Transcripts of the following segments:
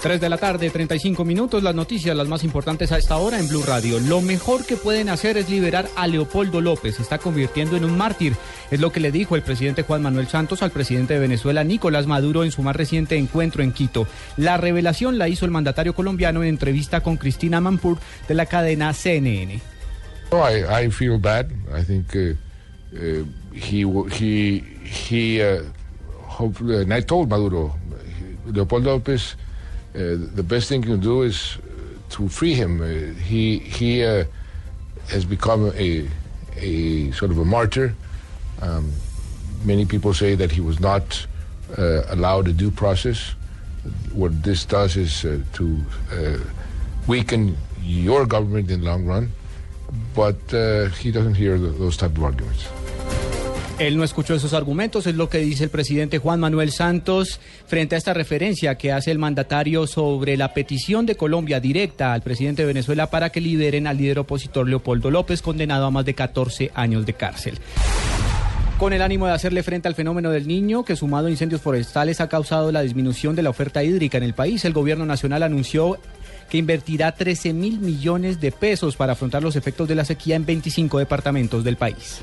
3 de la tarde, 35 minutos. Las noticias, las más importantes a esta hora en Blue Radio. Lo mejor que pueden hacer es liberar a Leopoldo López. Se está convirtiendo en un mártir. Es lo que le dijo el presidente Juan Manuel Santos al presidente de Venezuela, Nicolás Maduro, en su más reciente encuentro en Quito. La revelación la hizo el mandatario colombiano en entrevista con Cristina Mampur de la cadena CNN. Oh, I, feel bad. I think uh, uh, he he he. Uh, I told Maduro, Leopoldo Lopez, uh, the best thing you can do is to free him. Uh, he he uh, has become a a sort of a martyr. Um, many people say that he was not uh, allowed a due process. What this does is uh, to uh, weaken your government in the long run. But uh, he doesn't hear th- those type of arguments. Él no escuchó esos argumentos, es lo que dice el presidente Juan Manuel Santos frente a esta referencia que hace el mandatario sobre la petición de Colombia directa al presidente de Venezuela para que liberen al líder opositor Leopoldo López, condenado a más de 14 años de cárcel. Con el ánimo de hacerle frente al fenómeno del niño, que sumado a incendios forestales ha causado la disminución de la oferta hídrica en el país, el gobierno nacional anunció que invertirá 13 mil millones de pesos para afrontar los efectos de la sequía en 25 departamentos del país.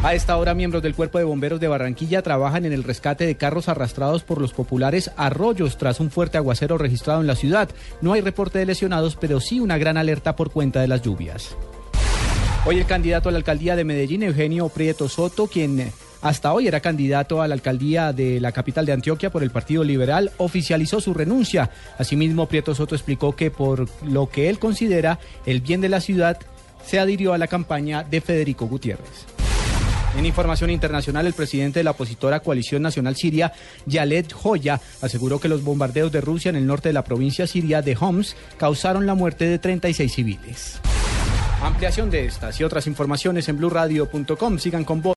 A esta hora, miembros del Cuerpo de Bomberos de Barranquilla trabajan en el rescate de carros arrastrados por los populares arroyos tras un fuerte aguacero registrado en la ciudad. No hay reporte de lesionados, pero sí una gran alerta por cuenta de las lluvias. Hoy el candidato a la alcaldía de Medellín, Eugenio Prieto Soto, quien hasta hoy era candidato a la alcaldía de la capital de Antioquia por el Partido Liberal, oficializó su renuncia. Asimismo, Prieto Soto explicó que por lo que él considera el bien de la ciudad, se adhirió a la campaña de Federico Gutiérrez. En información internacional, el presidente de la opositora Coalición Nacional Siria, Yalet Joya, aseguró que los bombardeos de Rusia en el norte de la provincia siria de Homs causaron la muerte de 36 civiles. Ampliación de estas y otras informaciones en blurradio.com. Sigan con vos.